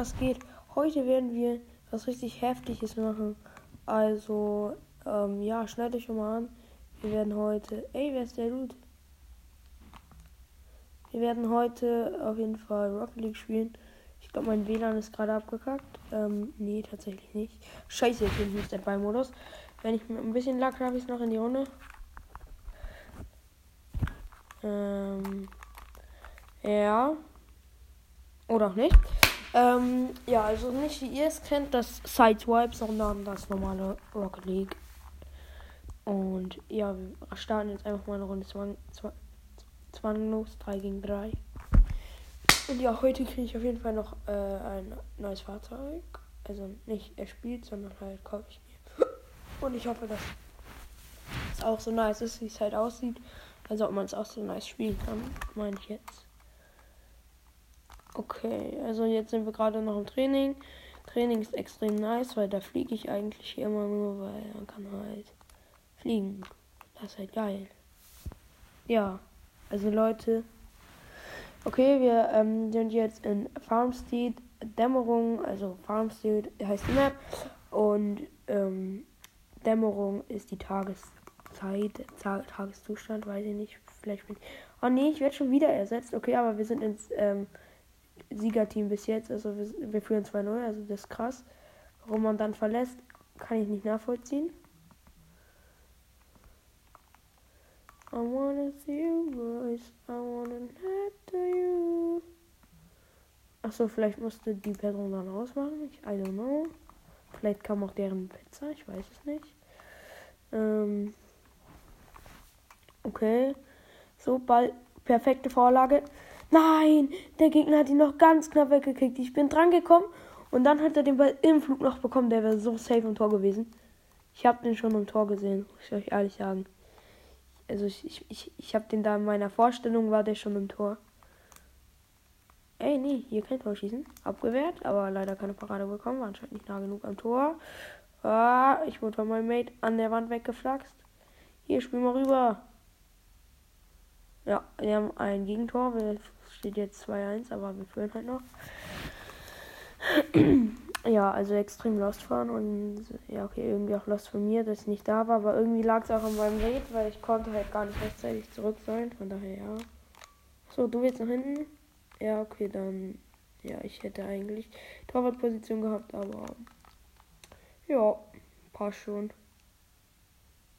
was geht. Heute werden wir was richtig Heftiges machen. Also, ähm, ja, schneid euch schon mal an. Wir werden heute. Ey, wer ist der Dude? Wir werden heute auf jeden Fall Rocket League spielen. Ich glaube, mein WLAN ist gerade abgekackt. Ähm, nee, tatsächlich nicht. Scheiße, ich bin nicht der modus Wenn ich ein bisschen Lack habe, ich es noch in die Runde. Ähm, ja. Oder auch nicht. Ähm, ja, also nicht wie ihr es kennt, das Sideswipe, sondern das normale Rocket League. Und ja, wir starten jetzt einfach mal eine Runde zwang, zwang, zwanglos 3 gegen 3. Und ja, heute kriege ich auf jeden Fall noch äh, ein neues Fahrzeug. Also nicht er spielt, sondern halt kaufe ich mir. Und ich hoffe, dass es auch so nice ist, wie es halt aussieht. Also ob man es auch so nice spielen kann, meine ich jetzt. Okay, also jetzt sind wir gerade noch im Training. Training ist extrem nice, weil da fliege ich eigentlich immer nur, weil man kann halt fliegen. Das ist halt geil. Ja, also Leute. Okay, wir ähm, sind jetzt in Farmstead Dämmerung, also Farmstead heißt die Map und ähm, Dämmerung ist die Tageszeit, Tageszustand, weiß ich nicht, vielleicht bin ich. Oh nee, ich werde schon wieder ersetzt. Okay, aber wir sind ins ähm, Siegerteam bis jetzt. Also wir, wir führen 2-0, also das ist krass. Warum man dann verlässt, kann ich nicht nachvollziehen. I wanna see you boys, I wanna to you. Achso, vielleicht musste die Person dann ausmachen. Ich, I don't know. Vielleicht kam auch deren Pizza, ich weiß es nicht. Ähm, okay. So, Ball, perfekte Vorlage. Nein, der Gegner hat ihn noch ganz knapp weggekriegt. Ich bin dran gekommen und dann hat er den Ball im Flug noch bekommen. Der wäre so safe im Tor gewesen. Ich habe den schon im Tor gesehen, muss ich euch ehrlich sagen. Also ich, ich, ich, ich habe den da in meiner Vorstellung, war der schon im Tor. Ey, nee, hier kein Tor schießen. Abgewehrt, aber leider keine Parade bekommen. War anscheinend nicht nah genug am Tor. Ah, ich wurde von meinem Mate an der Wand weggeflaxt. Hier, spiel mal rüber. Ja, wir haben ein Gegentor. Wir steht jetzt 2-1, aber wir führen halt noch. ja, also extrem lost fahren und ja, okay, irgendwie auch lost von mir, dass ich nicht da war, aber irgendwie lag es auch an meinem Rate, weil ich konnte halt gar nicht rechtzeitig zurück sein, von daher ja. So, du willst nach hinten? Ja, okay, dann ja, ich hätte eigentlich Torwartposition gehabt, aber ja, passt schon.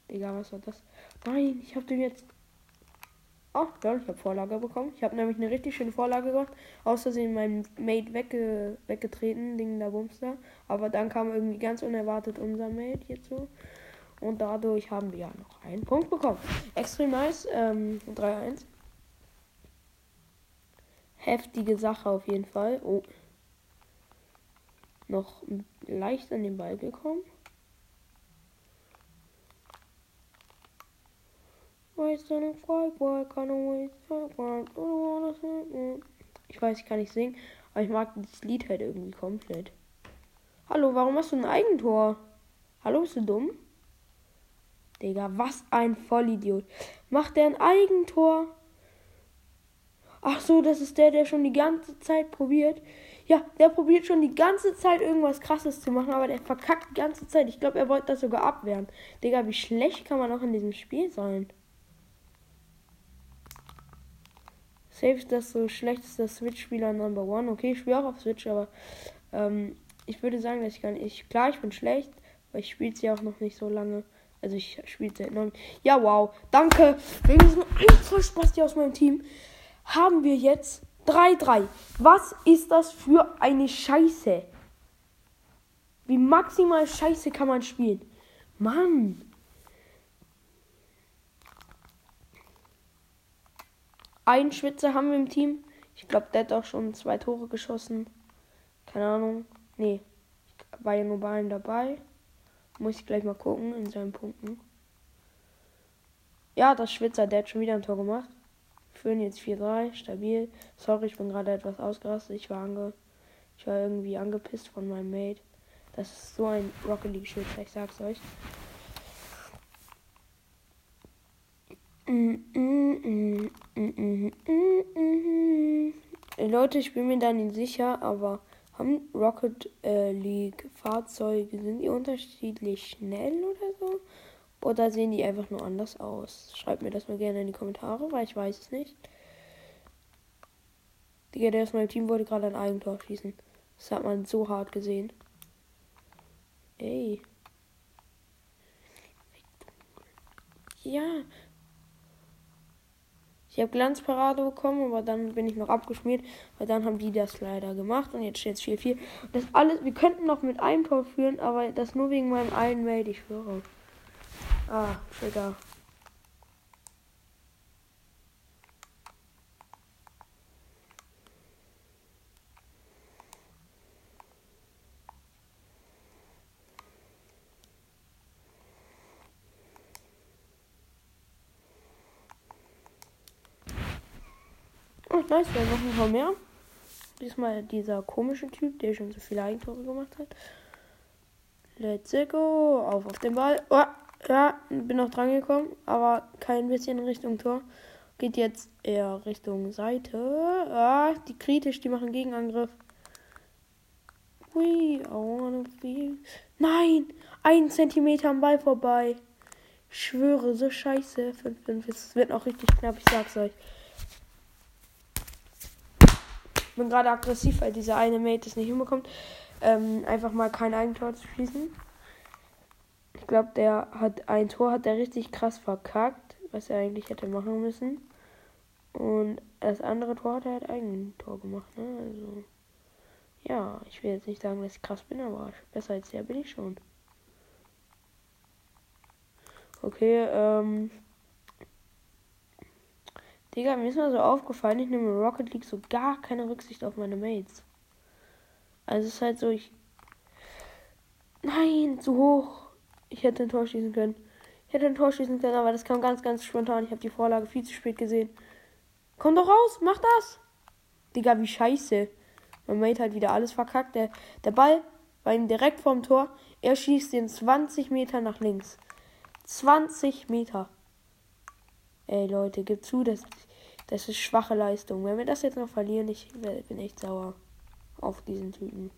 Egal, was war das? Nein, ich habe den jetzt Oh, ja, ich habe Vorlage bekommen. Ich habe nämlich eine richtig schöne Vorlage gemacht. Außersehen mein Mate wegge weggetreten, Ding da Bumster. Aber dann kam irgendwie ganz unerwartet unser Mate hierzu. Und dadurch haben wir ja noch einen Punkt bekommen. Extrem nice. Ähm, 3-1. Heftige Sache auf jeden Fall. Oh. Noch leicht an den Ball gekommen. Ich weiß, ich kann nicht singen, aber ich mag das Lied halt irgendwie komplett. Hallo, warum hast du ein Eigentor? Hallo, bist du dumm? Digga, was ein Vollidiot. Macht der ein Eigentor? Ach so, das ist der, der schon die ganze Zeit probiert. Ja, der probiert schon die ganze Zeit irgendwas krasses zu machen, aber der verkackt die ganze Zeit. Ich glaube, er wollte das sogar abwehren. Digga, wie schlecht kann man auch in diesem Spiel sein? Safe ist das so schlechtester Switch-Spieler Number One. Okay, ich spiele auch auf Switch, aber ähm, ich würde sagen, dass ich gar nicht. Klar, ich bin schlecht, weil ich spiele sie auch noch nicht so lange. Also ich spiele seit neun. Ja, wow. Danke. Wegen diesem hier aus meinem Team haben wir jetzt 3-3. Was ist das für eine Scheiße? Wie maximal Scheiße kann man spielen? Mann. Ein Schwitzer haben wir im Team. Ich glaube, der hat auch schon zwei Tore geschossen. Keine Ahnung. Nee. War ja nur bei ihm dabei. Muss ich gleich mal gucken in seinen Punkten. Ja, das Schwitzer, der hat schon wieder ein Tor gemacht. Führen jetzt 4-3, stabil. Sorry, ich bin gerade etwas ausgerastet. Ich war, ange ich war irgendwie angepisst von meinem Mate. Das ist so ein Rocket League Schwitzer, ich sag's euch. Leute, ich bin mir da nicht sicher, aber Haben Rocket äh, League Fahrzeuge, sind die unterschiedlich schnell oder so? Oder sehen die einfach nur anders aus? Schreibt mir das mal gerne in die Kommentare, weil ich weiß es nicht. Digga, der aus meinem Team wollte gerade ein Eigentor schießen. Das hat man so hart gesehen. Ey. Ja. Ich habe Glanzparade bekommen, aber dann bin ich noch abgeschmiert, weil dann haben die das leider gemacht und jetzt steht es 4-4. Das alles, wir könnten noch mit einem Tor führen, aber das nur wegen meinem einen Mate, ich schwöre. Ah, Digga. Oh, nice, wir haben noch ein paar mehr. Diesmal dieser komische Typ, der schon so viele Eigentore gemacht hat. Let's go. Auf auf den Ball. Oh, ja, bin noch dran gekommen, aber kein bisschen Richtung Tor. Geht jetzt eher Richtung Seite. Ah, die kritisch, die machen Gegenangriff. Hui, be. Nein! Ein Zentimeter am Ball vorbei. Ich schwöre, so scheiße. 5-5. Es wird noch richtig knapp, ich sag's euch. Ich bin gerade aggressiv, weil dieser eine Mate es nicht hinbekommt, ähm, einfach mal kein Eigentor zu schießen. Ich glaube, der hat ein Tor, hat der richtig krass verkackt, was er eigentlich hätte machen müssen. Und das andere Tor hat er halt ein Tor gemacht, ne? Also, ja, ich will jetzt nicht sagen, dass ich krass bin, aber besser als der bin ich schon. Okay, ähm, Digga, mir ist mal so aufgefallen, ich nehme Rocket League so gar keine Rücksicht auf meine Mates. Also es ist halt so, ich. Nein, zu hoch. Ich hätte ein Tor schießen können. Ich hätte ein Tor schießen können, aber das kam ganz, ganz spontan. Ich habe die Vorlage viel zu spät gesehen. Komm doch raus, mach das! Digga, wie scheiße. Mein Mate hat wieder alles verkackt. Der, der Ball war ihm direkt vorm Tor. Er schießt den 20 Meter nach links. 20 Meter. Ey Leute, gib zu, das, das ist schwache Leistung. Wenn wir das jetzt noch verlieren, ich bin echt sauer auf diesen Typen.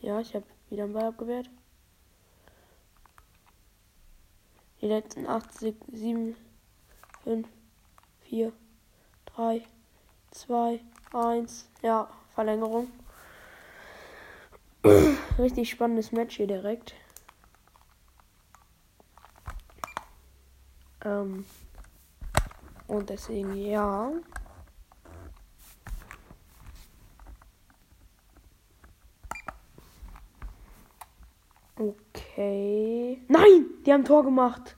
Ja, ich habe wieder einen Ball abgewehrt. Die letzten 8, 7, 5, 4, 3, 2, 1. Ja, Verlängerung. Richtig spannendes Match hier direkt. Ähm, und deswegen ja. Okay. Nein! Die haben Tor gemacht.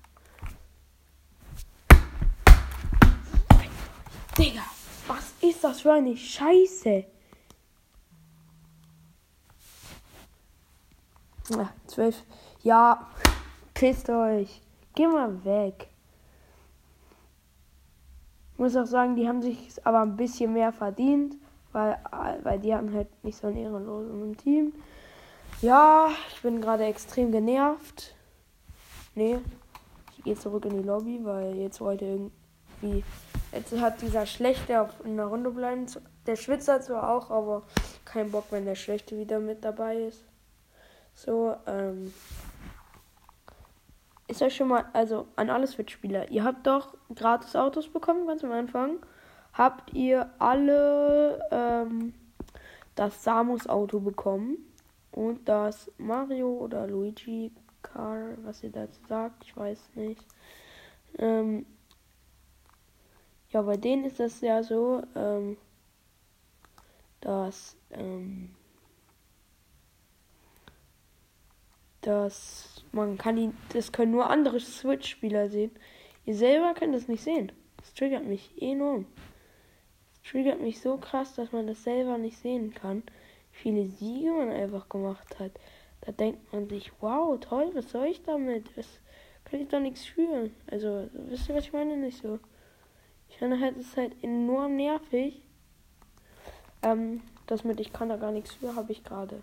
Digga, was ist das für eine Scheiße? Ach, zwölf. Ja, pisst euch. Geh mal weg. Ich muss auch sagen, die haben sich aber ein bisschen mehr verdient, weil, weil die hatten halt nicht so ein ehrenloses Team. Ja, ich bin gerade extrem genervt. Nee, ich gehe zurück in die Lobby, weil jetzt heute irgendwie. Jetzt hat dieser Schlechte auf einer Runde bleiben. Der Schwitzer zwar auch, aber kein Bock, wenn der Schlechte wieder mit dabei ist. So, ähm. Ist euch schon mal, also an alle Switch-Spieler, ihr habt doch gratis Autos bekommen, ganz am Anfang. Habt ihr alle ähm, das Samus-Auto bekommen und das Mario oder Luigi Car, was ihr dazu sagt, ich weiß nicht. Ähm, ja, bei denen ist das ja so, ähm, dass, ähm, dass man kann ihn, das können nur andere Switch-Spieler sehen. Ihr selber könnt das nicht sehen. Das triggert mich enorm. Das triggert mich so krass, dass man das selber nicht sehen kann. Viele Siege man einfach gemacht hat. Da denkt man sich, wow, toll, was soll ich damit? Das kann ich doch nichts fühlen. Also, wisst ihr, was ich meine? Nicht so. Ich finde halt, es ist halt enorm nervig. Ähm, das mit ich kann da gar nichts für, habe ich gerade.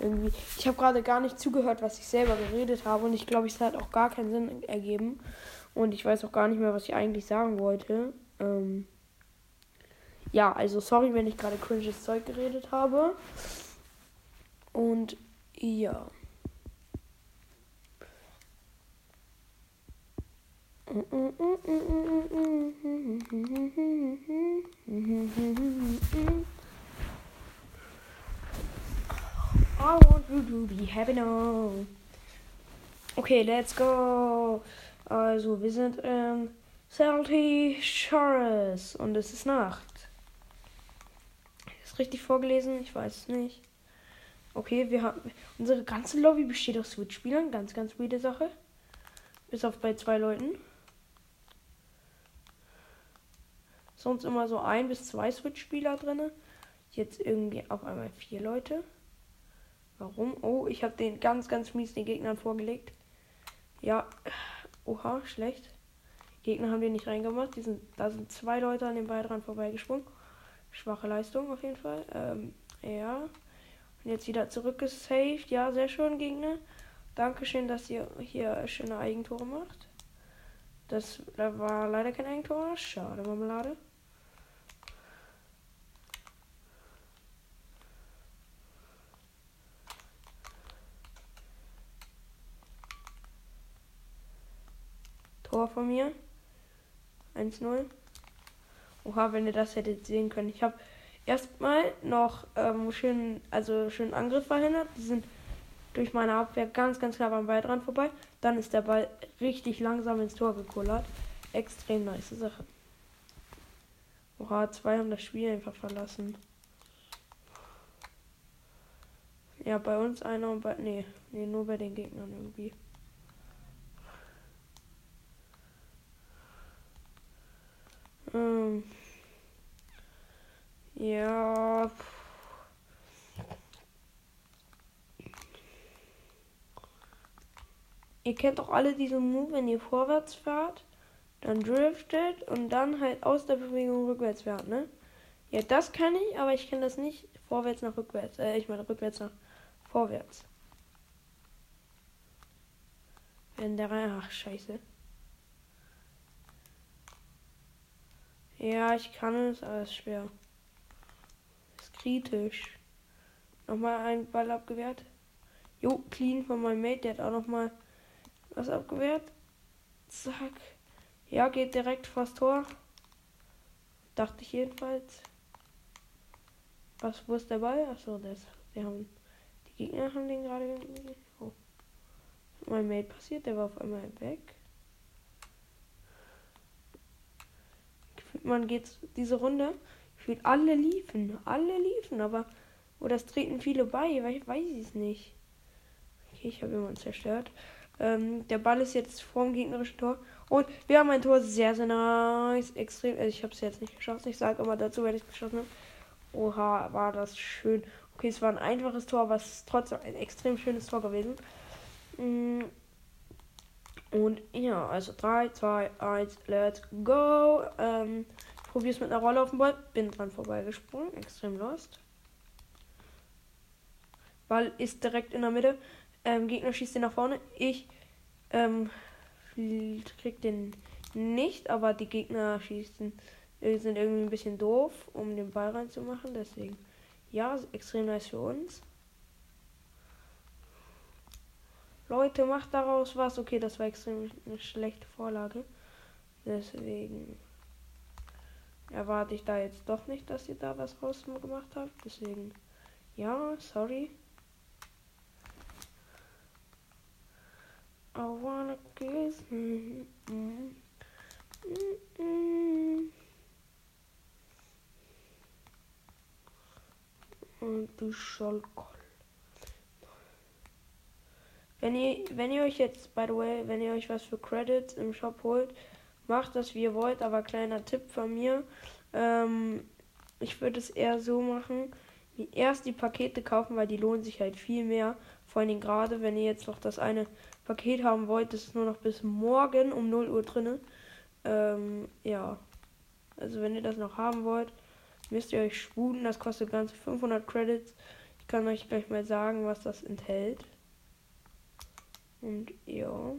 Irgendwie. Ich habe gerade gar nicht zugehört, was ich selber geredet habe und ich glaube, es hat auch gar keinen Sinn ergeben. Und ich weiß auch gar nicht mehr, was ich eigentlich sagen wollte. Ähm ja, also sorry, wenn ich gerade cringes Zeug geredet habe. Und ja. I want you to be happy now. Okay, let's go. Also, wir sind in Salty Shores und es ist Nacht. Ist richtig vorgelesen? Ich weiß es nicht. Okay, wir haben. Unsere ganze Lobby besteht aus Switch-Spielern. Ganz, ganz weirde Sache. Bis auf bei zwei Leuten. Sonst immer so ein bis zwei Switch-Spieler drin. Jetzt irgendwie auf einmal vier Leute. Warum? Oh, ich habe den ganz, ganz mies den Gegnern vorgelegt. Ja. Oha, schlecht. Gegner haben die nicht reingemacht. Die sind, da sind zwei Leute an den Ball dran vorbeigesprungen. Schwache Leistung auf jeden Fall. Ähm, ja. Und jetzt wieder zurückgesaved. Ja, sehr schön, Gegner. Dankeschön, dass ihr hier schöne Eigentore macht. Das war leider kein Eigentor. Schade, Marmelade. Tor von mir. 1-0. Oha, wenn ihr das hättet sehen können. Ich habe erstmal noch ähm, schön, also schön Angriff verhindert. Die sind durch meine Abwehr ganz, ganz knapp am Ball dran vorbei. Dann ist der Ball richtig langsam ins Tor gekullert. Extrem nice Sache. Oha, zwei haben das Spiel einfach verlassen. Ja, bei uns einer und bei. Nee, nee, nur bei den Gegnern irgendwie. Ähm, ja. Ihr kennt doch alle diesen Move, wenn ihr vorwärts fahrt, dann driftet und dann halt aus der Bewegung rückwärts fährt, ne? Ja, das kann ich, aber ich kann das nicht vorwärts nach rückwärts. Äh, ich meine rückwärts nach vorwärts. Wenn der rein. Ach, scheiße. Ja, ich kann es, aber es ist schwer. Ist kritisch. Nochmal ein Ball abgewehrt. Jo, clean von meinem Mate, der hat auch nochmal was abgewehrt. Zack. Ja, geht direkt vors Tor. Dachte ich jedenfalls. Was, wo ist der Ball? Achso, das. Die haben. Die Gegner haben den gerade. Oh. Mein Mate passiert, der war auf einmal weg. Man geht diese Runde, fühlt alle liefen, alle liefen, aber oder es treten viele bei, weil ich weiß es nicht. Okay, ich habe jemanden zerstört. Ähm, der Ball ist jetzt vorm gegnerischen Tor und wir haben ein Tor sehr, sehr nice, extrem. Also ich habe es jetzt nicht geschossen. Ich sage immer dazu, wenn ich es geschossen habe. Oha, war das schön. Okay, es war ein einfaches Tor, aber es ist trotzdem ein extrem schönes Tor gewesen. Und ja, also 3, 2, 1, let's go. Ähm, probier's mit einer Rolle auf dem Ball. Bin dran vorbeigesprungen. Extrem lost. Ball ist direkt in der Mitte. Ähm, Gegner schießt den nach vorne. Ich ähm, krieg den nicht, aber die Gegner schießen, äh, sind irgendwie ein bisschen doof, um den Ball reinzumachen. Deswegen, ja, extrem nice für uns. Leute, macht daraus was. Okay, das war extrem eine schlechte Vorlage. Deswegen erwarte ich da jetzt doch nicht, dass ihr da was raus gemacht habt. Deswegen, ja, sorry. I wanna kiss. Mm. Mm -hmm. Und du Schalkoll. Wenn ihr, wenn ihr euch jetzt, by the way, wenn ihr euch was für Credits im Shop holt, macht das wie ihr wollt, aber kleiner Tipp von mir. Ähm, ich würde es eher so machen, wie erst die Pakete kaufen, weil die lohnen sich halt viel mehr. Vor allem gerade, wenn ihr jetzt noch das eine Paket haben wollt, das ist nur noch bis morgen um 0 Uhr drin. Ähm, ja. Also wenn ihr das noch haben wollt, müsst ihr euch sputen. Das kostet ganze 500 Credits. Ich kann euch gleich mal sagen, was das enthält. Und ja.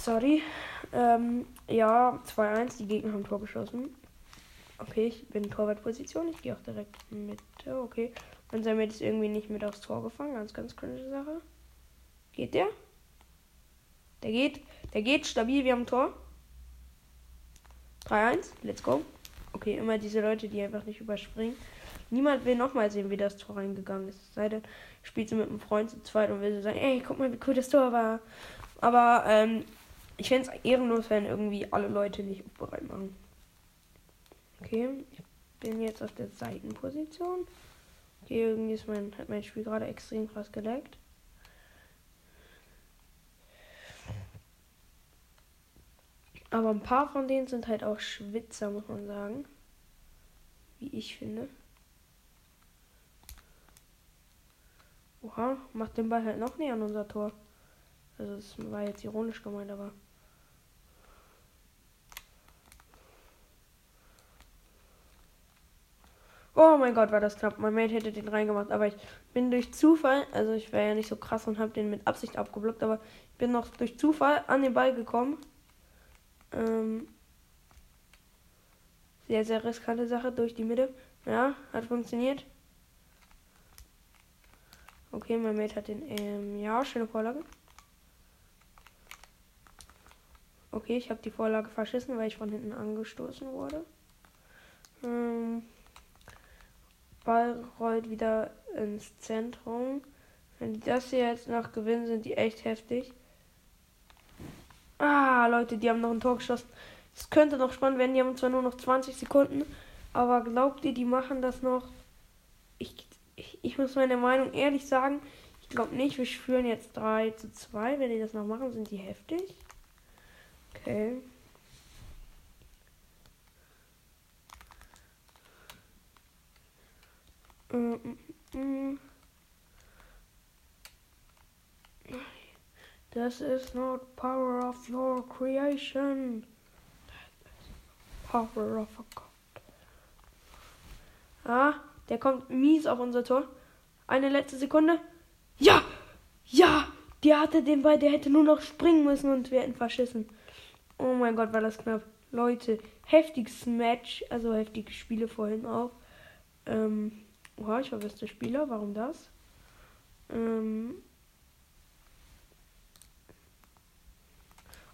Sorry. Ähm, ja, 2-1, die Gegner haben Tor geschossen. Okay, ich bin in Torwartposition, ich gehe auch direkt mit. Okay. Und sein ist irgendwie nicht mit aufs Tor gefangen. Ganz, ganz cringe Sache. Geht der? Der geht. Der geht stabil, wir haben Tor. 3-1, let's go. Okay, immer diese Leute, die einfach nicht überspringen. Niemand will nochmal sehen, wie das Tor reingegangen ist. Sei denn, spielt sie mit einem Freund zu zweit und will so sagen, ey, guck mal, wie cool das Tor war. Aber ähm, ich fände es ehrenlos, wenn irgendwie alle Leute nicht bereit machen. Okay, ich bin jetzt auf der Seitenposition. Okay, irgendwie ist mein, hat mein Spiel gerade extrem krass geleckt. Aber ein paar von denen sind halt auch Schwitzer, muss man sagen. Wie ich finde. Oha, macht den Ball halt noch näher an unser Tor. Also das war jetzt ironisch gemeint, aber. Oh mein Gott, war das knapp. Mein Mate hätte den reingemacht, aber ich bin durch Zufall, also ich wäre ja nicht so krass und habe den mit Absicht abgeblockt, aber ich bin noch durch Zufall an den Ball gekommen. Ähm, sehr, sehr riskante Sache durch die Mitte. Ja, hat funktioniert. Okay, mein Mate hat den, ähm, ja, schöne Vorlage. Okay, ich habe die Vorlage verschissen, weil ich von hinten angestoßen wurde. Ähm, Ball rollt wieder ins Zentrum. Wenn die das hier jetzt noch gewinnen, sind die echt heftig. Ah, Leute, die haben noch ein Tor geschossen. Es könnte noch spannend werden. Die haben zwar nur noch 20 Sekunden, aber glaubt ihr, die machen das noch? Ich, ich, muss meine Meinung ehrlich sagen. Ich glaube nicht. Wir führen jetzt 3 zu 2. Wenn die das noch machen, sind die heftig. Okay. Das ist not power of your creation. Power of a God. Ah, der kommt mies auf unser Tor. Eine letzte Sekunde. Ja! Ja! Der hatte den Ball, der hätte nur noch springen müssen und wir hätten verschissen. Oh mein Gott, war das knapp. Leute, heftiges Match, also heftige Spiele vorhin auch. Ähm, Oha, ich war bester Spieler. Warum das? Ähm.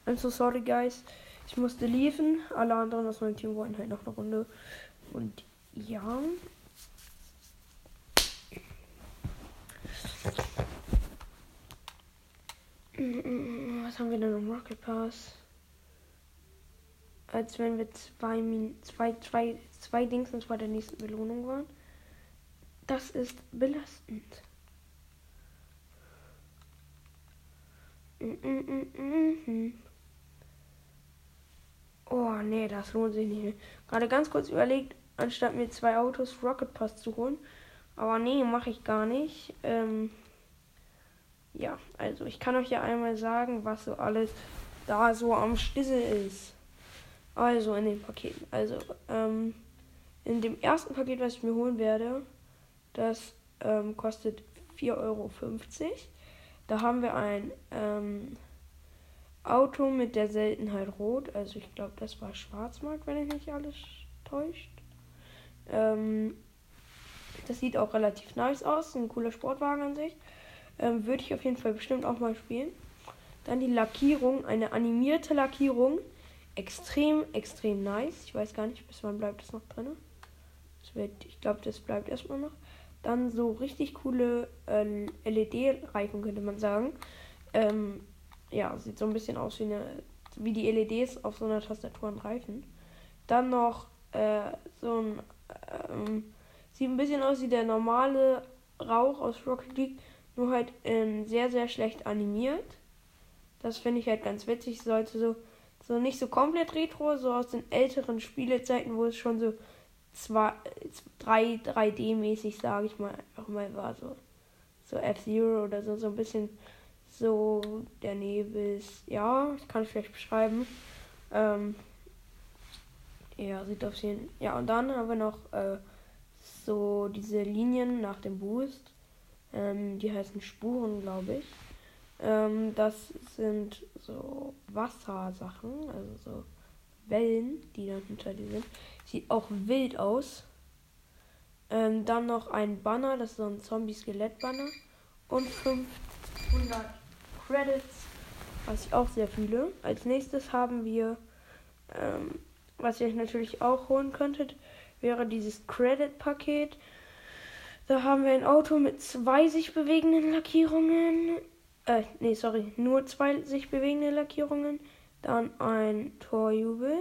I'm so sorry, guys. Ich musste liefen. Alle anderen aus meinem Team wollen halt noch eine Runde. Und ja. Was haben wir denn im Rocket Pass? Als wenn wir zwei, zwei, zwei, zwei Dings und zwei der nächsten Belohnung waren. Das ist belastend. Oh, nee, das lohnt sich nicht. Gerade ganz kurz überlegt, anstatt mir zwei Autos Rocket Pass zu holen. Aber nee, mache ich gar nicht. Ähm, ja, also ich kann euch ja einmal sagen, was so alles da so am Stissel ist. Also in den Paketen. Also, ähm, in dem ersten Paket, was ich mir holen werde, das ähm, kostet 4,50 Euro. Da haben wir ein ähm, Auto mit der Seltenheit Rot. Also ich glaube, das war Schwarzmarkt, wenn ich nicht alles täuscht. Ähm, das sieht auch relativ nice aus. Ein cooler Sportwagen an sich. Ähm, Würde ich auf jeden Fall bestimmt auch mal spielen. Dann die Lackierung, eine animierte Lackierung. Extrem, extrem nice. Ich weiß gar nicht, bis wann bleibt das noch drin. Das wird, ich glaube, das bleibt erstmal noch. Dann so richtig coole äh, LED-Reifen, könnte man sagen. Ähm, ja, sieht so ein bisschen aus wie, eine, wie die LEDs auf so einer Tastatur und Reifen. Dann noch äh, so ein. Ähm, sieht ein bisschen aus wie der normale Rauch aus Rocket League, nur halt ähm, sehr, sehr schlecht animiert. Das finde ich halt ganz witzig. Sollte so, so nicht so komplett retro, so aus den älteren Spielezeiten, wo es schon so 2, 3, 3D-mäßig, sage ich mal, einfach mal war so, so F-Zero oder so, so ein bisschen so der Nebel ist, ja, das kann ich vielleicht beschreiben. Ähm, ja, sieht auf jeden Ja, und dann haben wir noch äh, so diese Linien nach dem Boost. Ähm, die heißen Spuren, glaube ich. Ähm, das sind so Wassersachen, also so Wellen, die dann hinter dir sind. Sieht auch wild aus. Ähm, dann noch ein Banner, das ist so ein Zombie-Skelett-Banner. Und 500 Credits, was ich auch sehr fühle. Als nächstes haben wir, ähm, was ihr euch natürlich auch holen könntet, wäre dieses Credit-Paket. Da haben wir ein Auto mit zwei sich bewegenden Lackierungen. Äh, nee, sorry, nur zwei sich bewegende Lackierungen. Dann ein Torjubel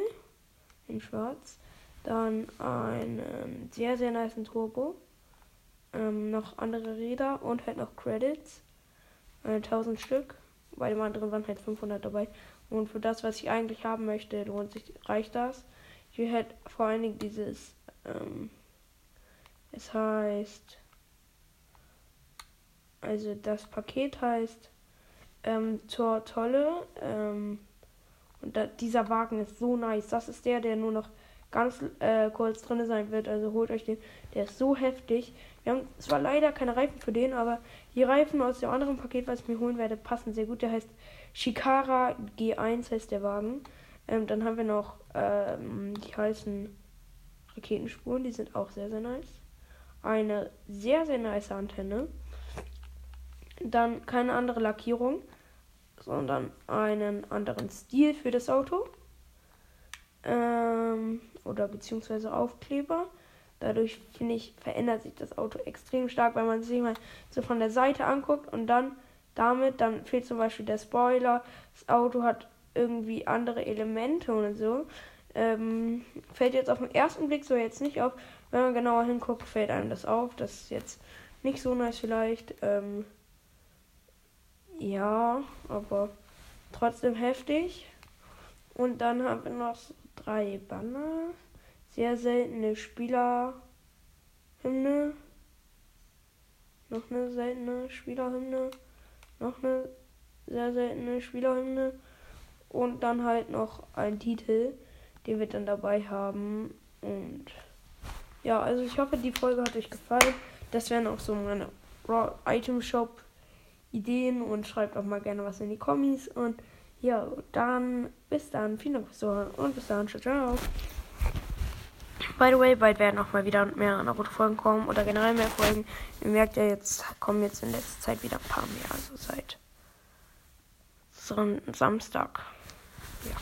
in schwarz. Dann einen sehr, sehr nice Turbo. Ähm, noch andere Räder und halt noch Credits. Äh, 1000 Stück. Bei dem anderen waren halt 500 dabei. Und für das, was ich eigentlich haben möchte, lohnt sich, reicht das. Will halt vor allen Dingen dieses, ähm, es heißt, also das Paket heißt ähm, zur Tolle. Ähm, und da, dieser Wagen ist so nice. Das ist der, der nur noch ganz äh, kurz drin sein wird. Also holt euch den. Der ist so heftig. Wir haben zwar leider keine Reifen für den, aber die Reifen aus dem anderen Paket, was ich mir holen werde, passen sehr gut. Der heißt Shikara G1 heißt der Wagen. Ähm, dann haben wir noch, ähm, die heißen Raketenspuren, die sind auch sehr, sehr nice. Eine sehr, sehr nice Antenne. Dann keine andere Lackierung, sondern einen anderen Stil für das Auto. Ähm, oder beziehungsweise Aufkleber. Dadurch, finde ich, verändert sich das Auto extrem stark, weil man sich mal so von der Seite anguckt und dann damit, dann fehlt zum Beispiel der Spoiler. Das Auto hat irgendwie andere Elemente und so. Ähm, fällt jetzt auf den ersten Blick so jetzt nicht auf. Wenn man genauer hinguckt, fällt einem das auf. Das ist jetzt nicht so nice vielleicht. Ähm, ja, aber trotzdem heftig. Und dann haben wir noch drei Banner. Sehr seltene Spielerhymne. Noch eine seltene Spielerhymne. Noch eine sehr seltene Spielerhymne. Und dann halt noch ein Titel, den wir dann dabei haben. Und ja, also ich hoffe, die Folge hat euch gefallen. Das wären auch so meine Item Shop Ideen und schreibt auch mal gerne was in die Kommis. Und ja, dann bis dann. Vielen Dank fürs Zuhören und bis dann. Ciao, ciao. By the way, bald werden auch mal wieder mehr Naruto-Folgen kommen oder generell mehr Folgen. Ihr merkt ja, jetzt kommen jetzt in letzter Zeit wieder ein paar mehr, also seit Samstag. Ja.